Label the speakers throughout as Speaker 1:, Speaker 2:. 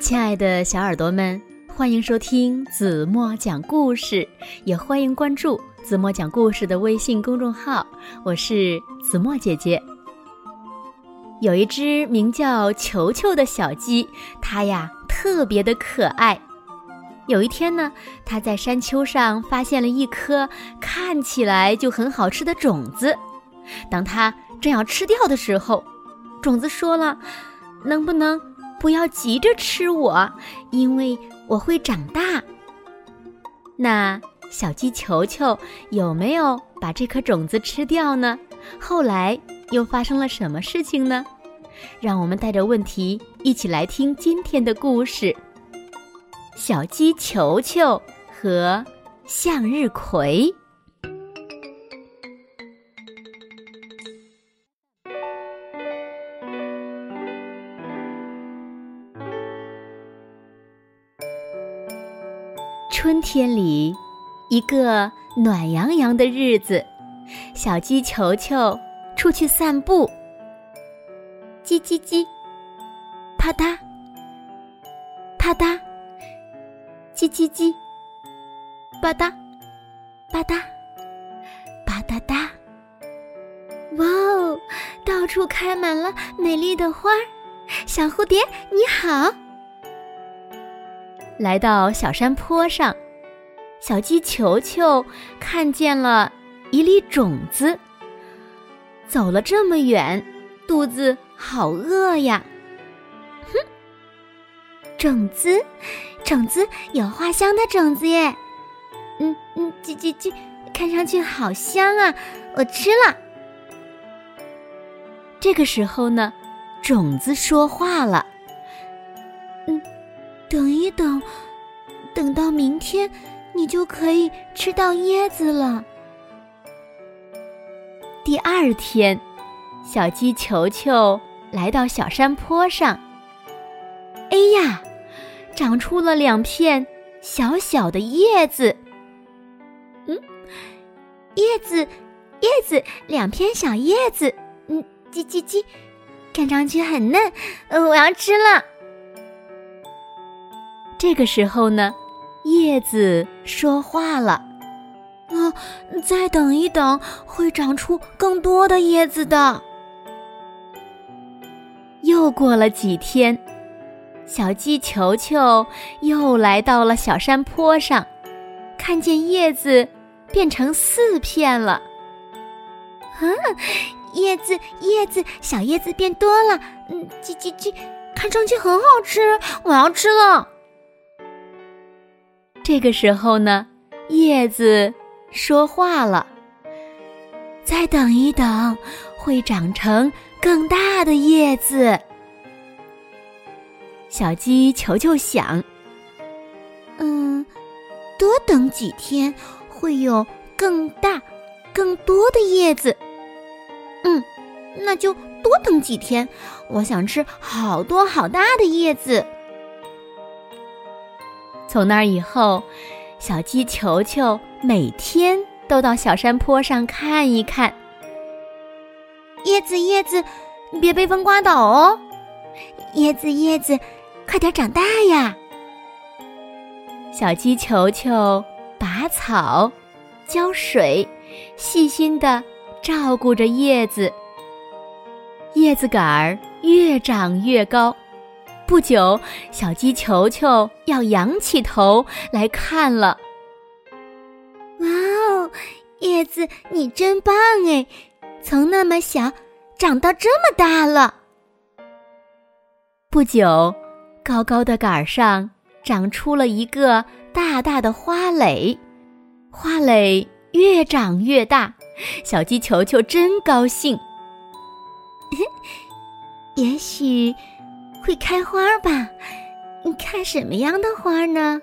Speaker 1: 亲爱的小耳朵们，欢迎收听子墨讲故事，也欢迎关注子墨讲故事的微信公众号。我是子墨姐姐。有一只名叫球球的小鸡，它呀特别的可爱。有一天呢，它在山丘上发现了一颗看起来就很好吃的种子。当它正要吃掉的时候，种子说了：“能不能？”不要急着吃我，因为我会长大。那小鸡球球有没有把这颗种子吃掉呢？后来又发生了什么事情呢？让我们带着问题一起来听今天的故事：小鸡球球和向日葵。春天里，一个暖洋洋的日子，小鸡球球出去散步。叽叽叽，啪嗒，啪嗒，叽叽叽，吧嗒，吧嗒，吧嗒嗒。哇哦，到处开满了美丽的花儿。小蝴蝶，你好。来到小山坡上，小鸡球球看见了一粒种子。走了这么远，肚子好饿呀！哼，种子，种子有花香的种子耶！嗯嗯，叽叽叽，看上去好香啊！我吃了。这个时候呢，种子说话了。等一等，等到明天，你就可以吃到椰子了。第二天，小鸡球球来到小山坡上。哎呀，长出了两片小小的叶子。嗯，叶子，叶子，两片小叶子。嗯，叽叽叽，看上去很嫩。嗯，我要吃了。这个时候呢，叶子说话了：“啊，再等一等，会长出更多的叶子的。”又过了几天，小鸡球球又来到了小山坡上，看见叶子变成四片了。啊，叶子，叶子，小叶子变多了。嗯，叽叽叽，看上去很好吃，我要吃了。这个时候呢，叶子说话了：“再等一等，会长成更大的叶子。”小鸡球球想：“嗯，多等几天，会有更大、更多的叶子。嗯，那就多等几天，我想吃好多好大的叶子。”从那以后，小鸡球球每天都到小山坡上看一看。叶子，叶子，别被风刮倒哦！叶子，叶子，快点长大呀！小鸡球球拔草、浇水，细心的照顾着叶子。叶子杆儿越长越高。不久，小鸡球球要仰起头来看了。哇哦，叶子你真棒哎！从那么小长到这么大了。不久，高高的杆上长出了一个大大的花蕾，花蕾越长越大，小鸡球球真高兴。也许。会开花吧？你看什么样的花呢？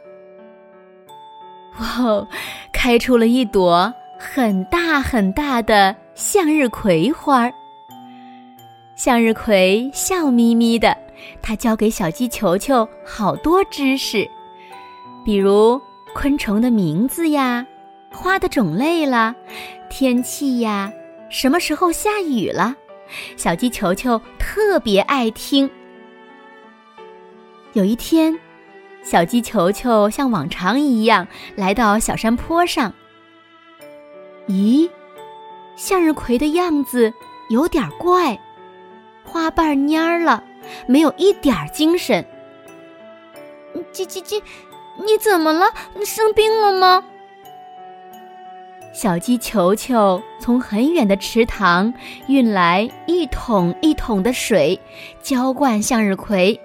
Speaker 1: 哇哦，开出了一朵很大很大的向日葵花。向日葵笑眯眯的，它教给小鸡球球好多知识，比如昆虫的名字呀、花的种类啦、天气呀、什么时候下雨了，小鸡球球特别爱听。有一天，小鸡球球像往常一样来到小山坡上。咦，向日葵的样子有点怪，花瓣蔫了，没有一点精神。
Speaker 2: 叽叽叽，你怎么了？你生病了吗？
Speaker 1: 小鸡球球从很远的池塘运来一桶一桶的水，浇灌向日葵。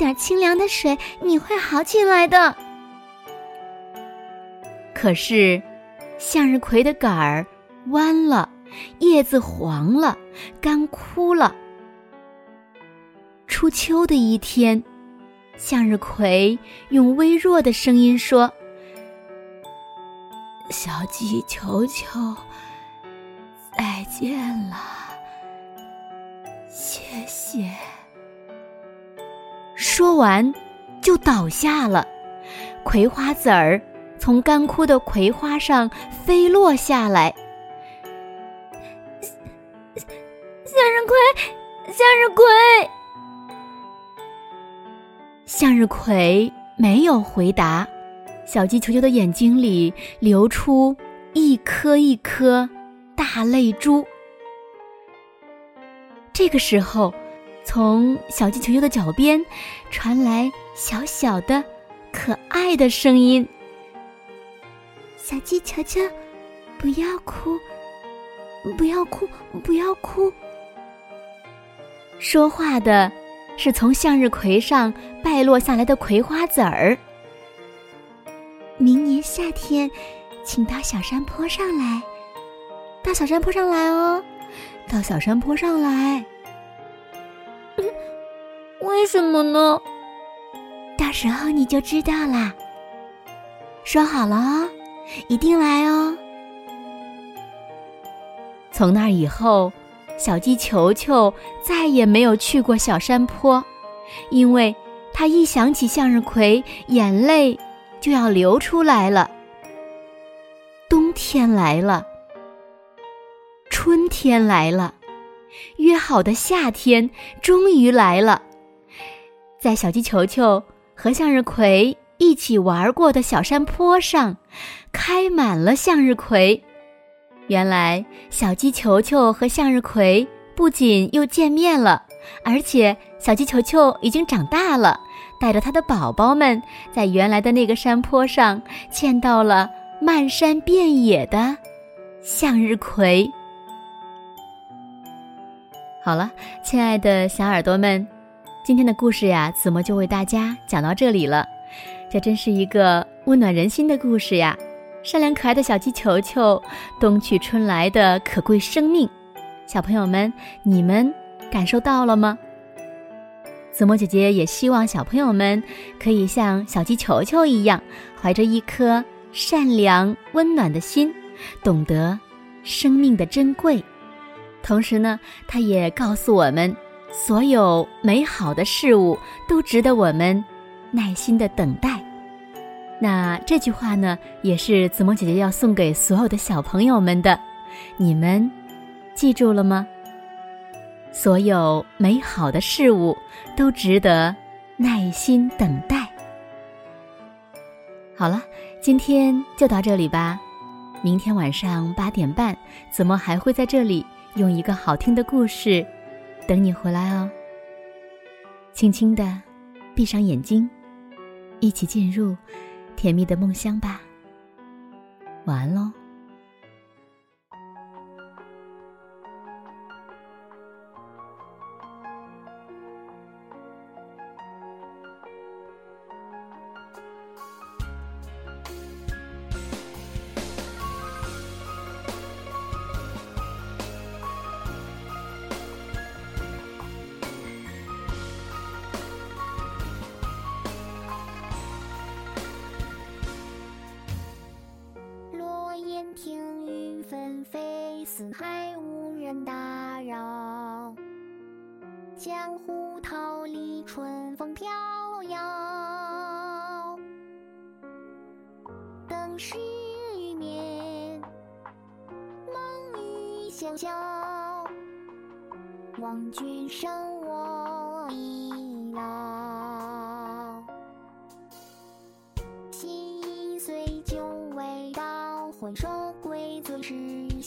Speaker 2: 点清凉的水，你会好起来的。
Speaker 1: 可是，向日葵的杆儿弯了，叶子黄了，干枯了。初秋的一天，向日葵用微弱的声音说：“
Speaker 3: 小鸡球球，再见了，谢谢。”
Speaker 1: 说完，就倒下了。葵花籽儿从干枯的葵花上飞落下来。
Speaker 2: 向日葵，向日葵。
Speaker 1: 向日葵没有回答，小鸡球球的眼睛里流出一颗一颗大泪珠。这个时候，从小鸡球球的脚边传来小小的、可爱的声音：“
Speaker 2: 小鸡球球，不要哭，不要哭，不要哭。”
Speaker 1: 说话的。是从向日葵上败落下来的葵花籽儿。
Speaker 2: 明年夏天，请到小山坡上来，到小山坡上来哦，
Speaker 3: 到小山坡上来。
Speaker 2: 为什么呢？
Speaker 3: 到时候你就知道啦。说好了哦，一定来哦。
Speaker 1: 从那以后。小鸡球球再也没有去过小山坡，因为他一想起向日葵，眼泪就要流出来了。冬天来了，春天来了，约好的夏天终于来了。在小鸡球球和向日葵一起玩过的小山坡上，开满了向日葵。原来，小鸡球球和向日葵不仅又见面了，而且小鸡球球已经长大了，带着它的宝宝们，在原来的那个山坡上见到了漫山遍野的向日葵。好了，亲爱的小耳朵们，今天的故事呀，子墨就为大家讲到这里了。这真是一个温暖人心的故事呀！善良可爱的小鸡球球，冬去春来的可贵生命，小朋友们，你们感受到了吗？子墨姐姐也希望小朋友们可以像小鸡球球一样，怀着一颗善良温暖的心，懂得生命的珍贵。同时呢，它也告诉我们，所有美好的事物都值得我们耐心的等待。那这句话呢，也是子墨姐姐要送给所有的小朋友们的，你们记住了吗？所有美好的事物都值得耐心等待。好了，今天就到这里吧。明天晚上八点半，子墨还会在这里用一个好听的故事等你回来哦。轻轻的闭上眼睛，一起进入。甜蜜的梦乡吧，晚安喽。
Speaker 4: 四海无人打扰，江湖桃李春风飘摇。灯时余眠，梦与萧萧。望君生我已老，心碎酒未倒，回首。Cơn.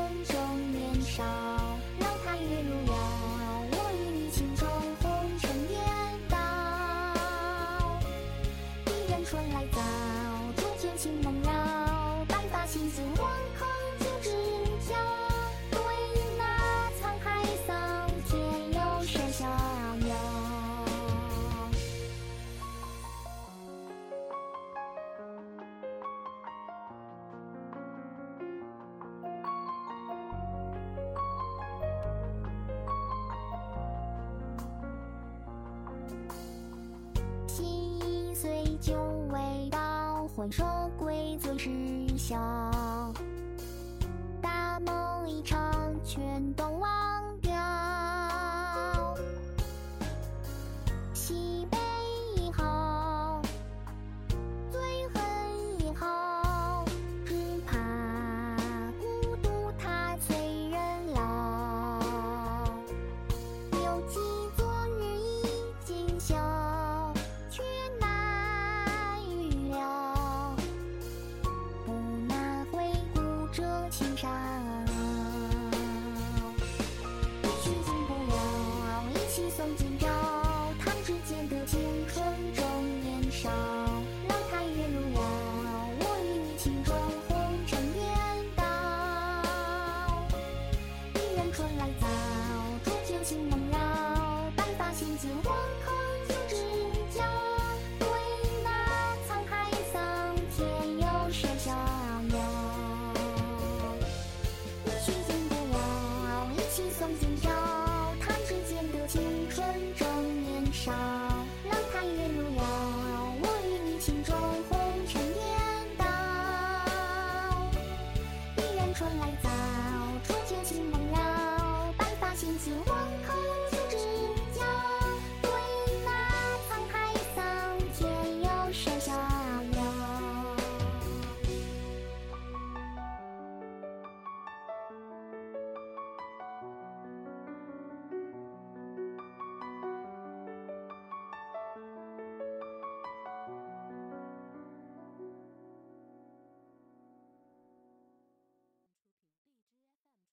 Speaker 4: 梦中年少魂兽规则失效大梦一场全都忘掉。西北